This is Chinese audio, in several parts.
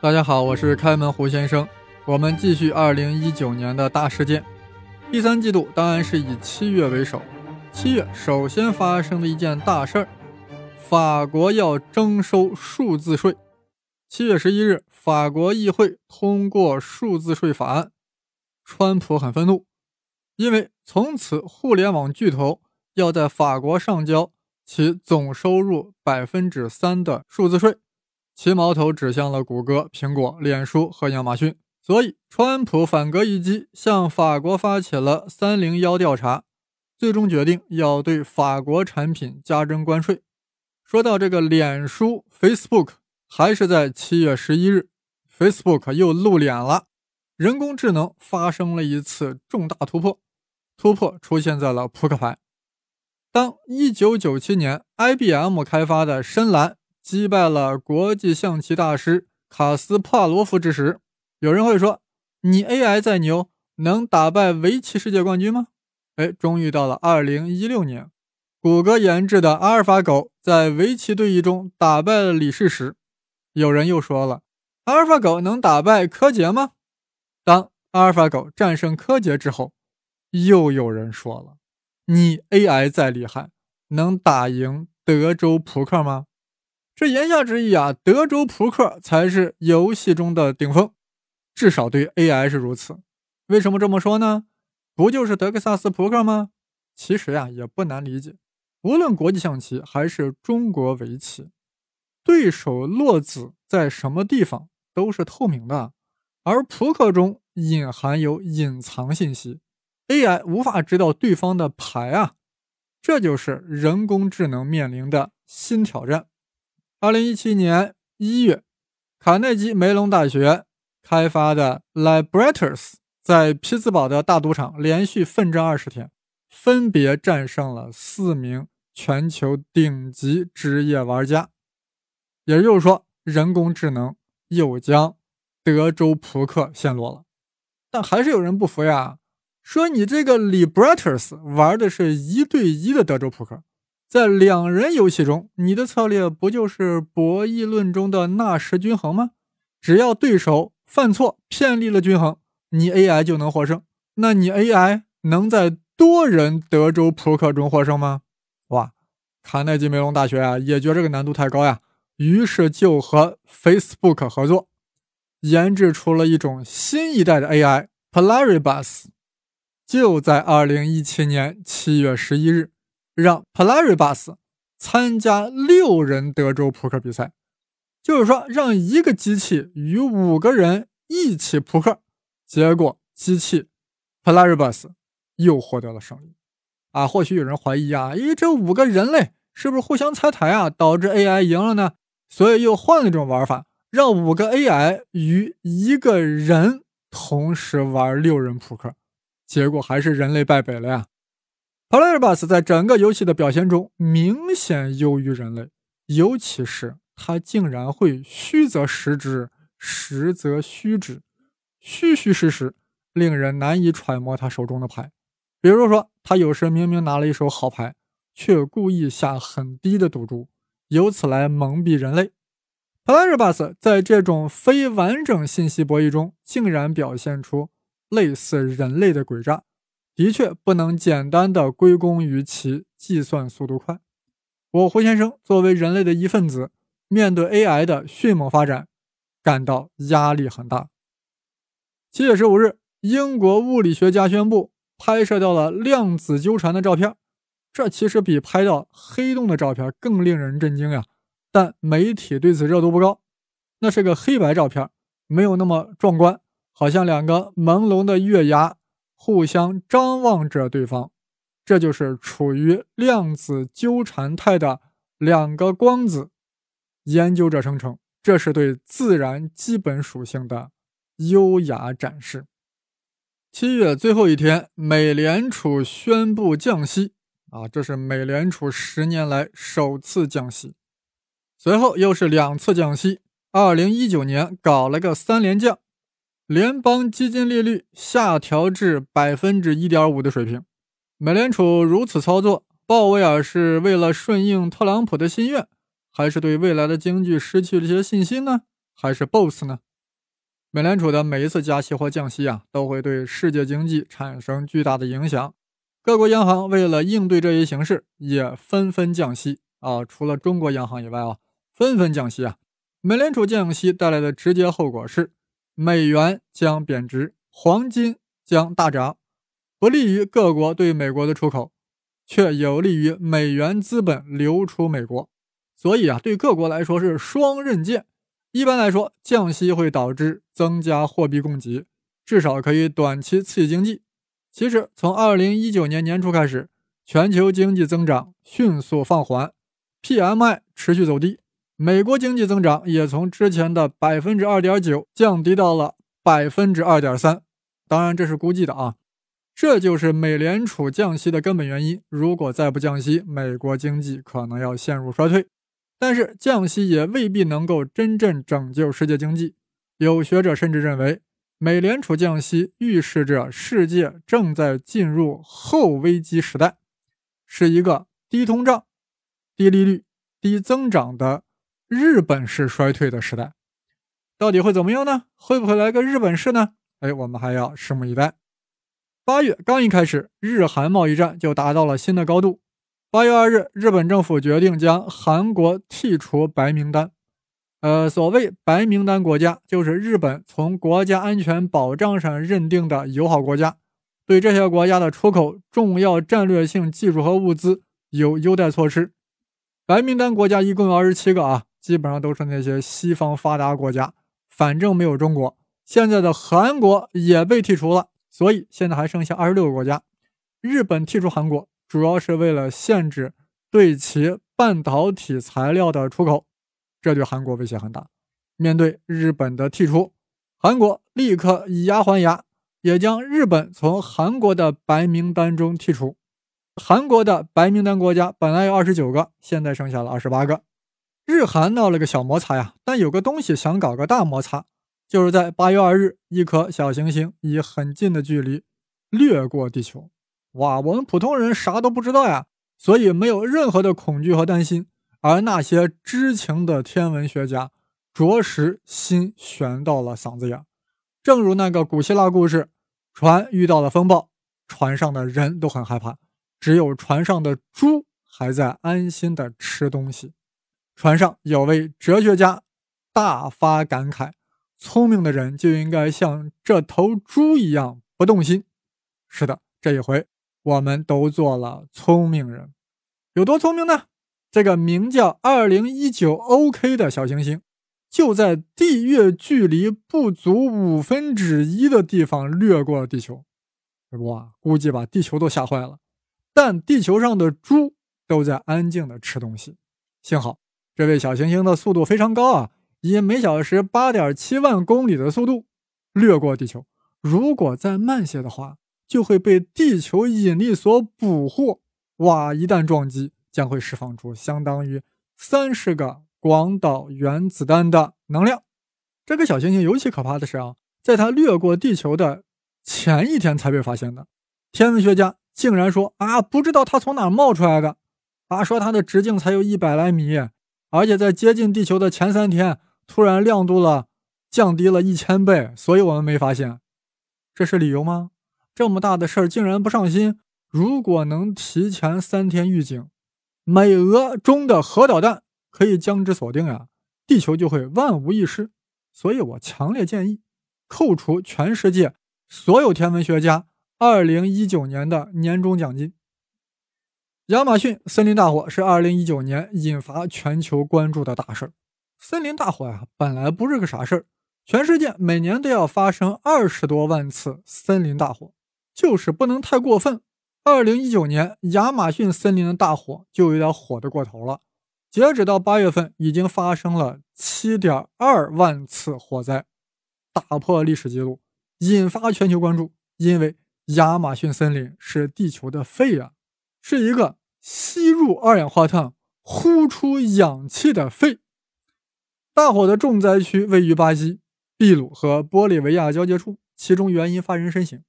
大家好，我是开门胡先生。我们继续二零一九年的大事件。第三季度当然是以七月为首。七月首先发生的一件大事儿，法国要征收数字税。七月十一日，法国议会通过数字税法案。川普很愤怒，因为从此互联网巨头要在法国上交其总收入百分之三的数字税。其矛头指向了谷歌、苹果、脸书和亚马逊，所以川普反戈一击，向法国发起了“三零幺”调查，最终决定要对法国产品加征关税。说到这个脸书 （Facebook），还是在七月十一日，Facebook 又露脸了，人工智能发生了一次重大突破，突破出现在了扑克牌。当一九九七年 IBM 开发的深蓝。击败了国际象棋大师卡斯帕罗夫之时，有人会说：“你 AI 再牛，能打败围棋世界冠军吗？”哎，终于到了2016年，谷歌研制的阿尔法狗在围棋对弈中打败了李世石。有人又说了：“阿尔法狗能打败柯洁吗？”当阿尔法狗战胜柯洁之后，又有人说了：“你 AI 再厉害，能打赢德州扑克吗？”这言下之意啊，德州扑克才是游戏中的顶峰，至少对 AI 是如此。为什么这么说呢？不就是德克萨斯扑克吗？其实呀，也不难理解。无论国际象棋还是中国围棋，对手落子在什么地方都是透明的，而扑克中隐含有隐藏信息，AI 无法知道对方的牌啊。这就是人工智能面临的新挑战。二零一七年一月，卡内基梅隆大学开发的 Libretters 在匹兹堡的大赌场连续奋战二十天，分别战胜了四名全球顶级职业玩家。也就是说，人工智能又将德州扑克陷落了。但还是有人不服呀，说你这个 Libretters 玩的是一对一的德州扑克。在两人游戏中，你的策略不就是博弈论中的纳什均衡吗？只要对手犯错偏离了均衡，你 AI 就能获胜。那你 AI 能在多人德州扑克中获胜吗？哇，卡耐基梅隆大学啊也觉这个难度太高呀，于是就和 Facebook 合作，研制出了一种新一代的 AI Polaribus。就在2017年7月11日。让 Polaribus 参加六人德州扑克比赛，就是说让一个机器与五个人一起扑克，结果机器 Polaribus 又获得了胜利。啊，或许有人怀疑啊，因为这五个人类是不是互相拆台啊，导致 AI 赢了呢？所以又换了一种玩法，让五个 AI 与一个人同时玩六人扑克，结果还是人类败北了呀。Polarbus 在整个游戏的表现中明显优于人类，尤其是他竟然会虚则实之，实则虚之，虚虚实实，令人难以揣摩他手中的牌。比如说，他有时明明拿了一手好牌，却故意下很低的赌注，由此来蒙蔽人类。polarbus 在这种非完整信息博弈中，竟然表现出类似人类的诡诈。的确不能简单的归功于其计算速度快。我胡先生作为人类的一份子，面对 AI 的迅猛发展，感到压力很大。七月十五日，英国物理学家宣布拍摄到了量子纠缠的照片，这其实比拍到黑洞的照片更令人震惊呀！但媒体对此热度不高。那是个黑白照片，没有那么壮观，好像两个朦胧的月牙。互相张望着对方，这就是处于量子纠缠态的两个光子。研究者声称，这是对自然基本属性的优雅展示。七月最后一天，美联储宣布降息，啊，这是美联储十年来首次降息。随后又是两次降息，二零一九年搞了个三连降。联邦基金利率下调至百分之一点五的水平。美联储如此操作，鲍威尔是为了顺应特朗普的心愿，还是对未来的经济失去了一些信心呢？还是 both 呢？美联储的每一次加息或降息啊，都会对世界经济产生巨大的影响。各国央行为了应对这一形势，也纷纷降息啊。除了中国央行以外啊，纷纷降息啊。美联储降息带来的直接后果是，美元将贬值，黄金将大涨，不利于各国对美国的出口，却有利于美元资本流出美国。所以啊，对各国来说是双刃剑。一般来说，降息会导致增加货币供给，至少可以短期刺激经济。其实，从二零一九年年初开始，全球经济增长迅速放缓，PMI 持续走低，美国经济增长也从之前的百分之二点九降低到了百分之二点三。当然，这是估计的啊。这就是美联储降息的根本原因。如果再不降息，美国经济可能要陷入衰退。但是降息也未必能够真正拯救世界经济。有学者甚至认为，美联储降息预示着世界正在进入后危机时代，是一个低通胀、低利率、低增长的日本式衰退的时代。到底会怎么样呢？会不会来个日本式呢？哎，我们还要拭目以待。八月刚一开始，日韩贸易战就达到了新的高度。八月二日，日本政府决定将韩国剔除白名单。呃，所谓白名单国家，就是日本从国家安全保障上认定的友好国家，对这些国家的出口重要战略性技术和物资有优待措施。白名单国家一共有二十七个啊，基本上都是那些西方发达国家，反正没有中国。现在的韩国也被剔除了，所以现在还剩下二十六个国家。日本剔除韩国。主要是为了限制对其半导体材料的出口，这对韩国威胁很大。面对日本的剔除，韩国立刻以牙还牙，也将日本从韩国的白名单中剔除。韩国的白名单国家本来有二十九个，现在剩下了二十八个。日韩闹了个小摩擦呀，但有个东西想搞个大摩擦，就是在八月二日，一颗小行星以很近的距离掠过地球。哇，我们普通人啥都不知道呀，所以没有任何的恐惧和担心。而那些知情的天文学家，着实心悬到了嗓子眼。正如那个古希腊故事，船遇到了风暴，船上的人都很害怕，只有船上的猪还在安心的吃东西。船上有位哲学家大发感慨：聪明的人就应该像这头猪一样不动心。是的，这一回。我们都做了聪明人，有多聪明呢？这个名叫二零一九 OK 的小行星，就在地月距离不足五分之一的地方掠过地球。哇，估计把地球都吓坏了。但地球上的猪都在安静的吃东西。幸好这位小行星的速度非常高啊，以每小时八点七万公里的速度掠过地球。如果再慢些的话，就会被地球引力所捕获，哇！一旦撞击，将会释放出相当于三十个广岛原子弹的能量。这个小行星尤其可怕的是啊，在它掠过地球的前一天才被发现的。天文学家竟然说啊，不知道它从哪冒出来的，啊，说它的直径才有一百来米，而且在接近地球的前三天，突然亮度了降低了一千倍，所以我们没发现。这是理由吗？这么大的事儿竟然不上心！如果能提前三天预警，美俄中的核导弹可以将之锁定呀，地球就会万无一失。所以我强烈建议扣除全世界所有天文学家二零一九年的年终奖金。亚马逊森林大火是二零一九年引发全球关注的大事儿。森林大火呀，本来不是个啥事儿，全世界每年都要发生二十多万次森林大火。就是不能太过分。二零一九年亚马逊森林的大火就有点火得过头了。截止到八月份，已经发生了七点二万次火灾，打破历史记录，引发全球关注。因为亚马逊森林是地球的肺啊，是一个吸入二氧化碳、呼出氧气的肺。大火的重灾区位于巴西、秘鲁和玻利维亚交界处，其中原因发人深省。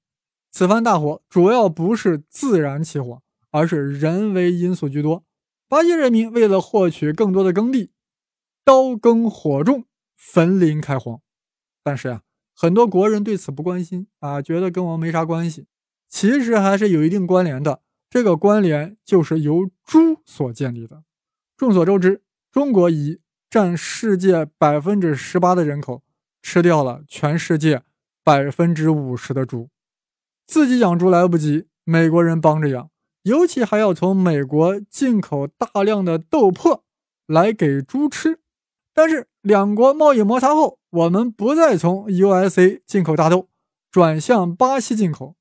此番大火主要不是自然起火，而是人为因素居多。巴西人民为了获取更多的耕地，刀耕火种，焚林开荒。但是呀，很多国人对此不关心啊，觉得跟我们没啥关系。其实还是有一定关联的，这个关联就是由猪所建立的。众所周知，中国以占世界百分之十八的人口，吃掉了全世界百分之五十的猪。自己养猪来不及，美国人帮着养，尤其还要从美国进口大量的豆粕来给猪吃。但是两国贸易摩擦后，我们不再从 USA 进口大豆，转向巴西进口。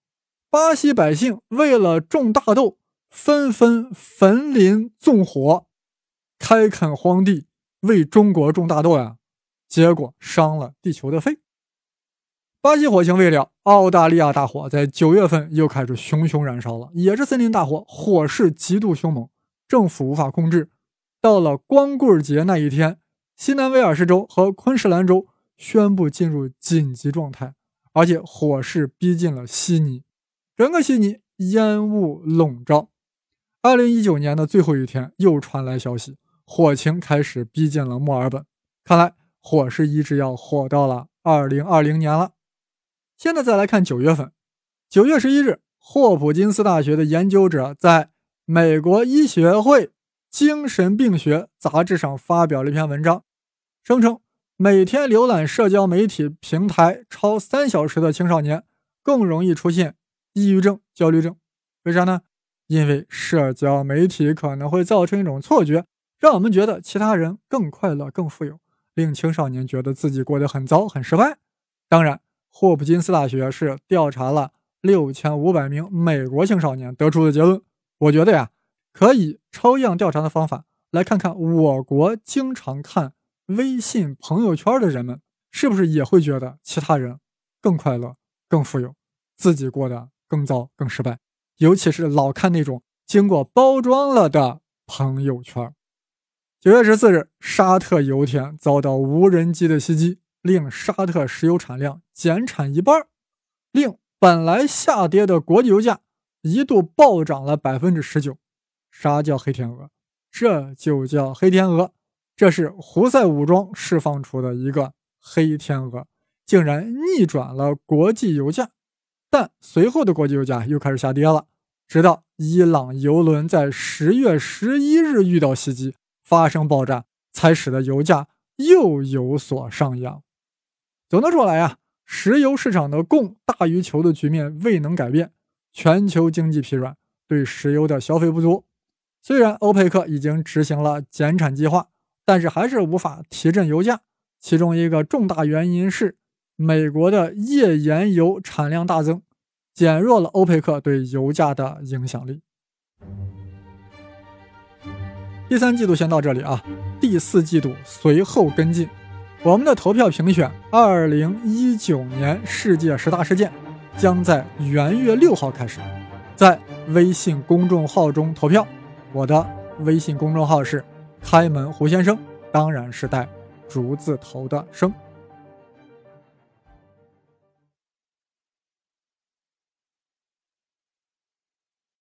巴西百姓为了种大豆，纷纷焚林纵火，开垦荒地，为中国种大豆呀。结果伤了地球的肺。巴西火情未了，澳大利亚大火在九月份又开始熊熊燃烧了，也是森林大火，火势极度凶猛，政府无法控制。到了光棍节那一天。西南威尔士州和昆士兰州宣布进入紧急状态，而且火势逼近了悉尼，整个悉尼烟雾笼罩。二零一九年的最后一天，又传来消息，火情开始逼近了墨尔本。看来火势一直要火到了二零二零年了。现在再来看九月份，九月十一日，霍普金斯大学的研究者在美国医学会精神病学杂志上发表了一篇文章。声称每天浏览社交媒体平台超三小时的青少年更容易出现抑郁症、焦虑症。为啥呢？因为社交媒体可能会造成一种错觉，让我们觉得其他人更快乐、更富有，令青少年觉得自己过得很糟、很失败。当然，霍普金斯大学是调查了六千五百名美国青少年得出的结论。我觉得呀，可以抽样调查的方法来看看我国经常看。微信朋友圈的人们是不是也会觉得其他人更快乐、更富有，自己过得更糟、更失败？尤其是老看那种经过包装了的朋友圈。九月十四日，沙特油田遭到无人机的袭击，令沙特石油产量减产一半，令本来下跌的国际油价一度暴涨了百分之十九。啥叫黑天鹅？这就叫黑天鹅。这是胡塞武装释放出的一个黑天鹅，竟然逆转了国际油价。但随后的国际油价又开始下跌了，直到伊朗油轮在十月十一日遇到袭击，发生爆炸，才使得油价又有所上扬。总的说来呀，石油市场的供大于求的局面未能改变，全球经济疲软，对石油的消费不足。虽然欧佩克已经执行了减产计划。但是还是无法提振油价，其中一个重大原因是美国的页岩油产量大增，减弱了欧佩克对油价的影响力。第三季度先到这里啊，第四季度随后跟进。我们的投票评选二零一九年世界十大事件将在元月六号开始，在微信公众号中投票。我的微信公众号是。开门胡先生，当然是带竹字头的生。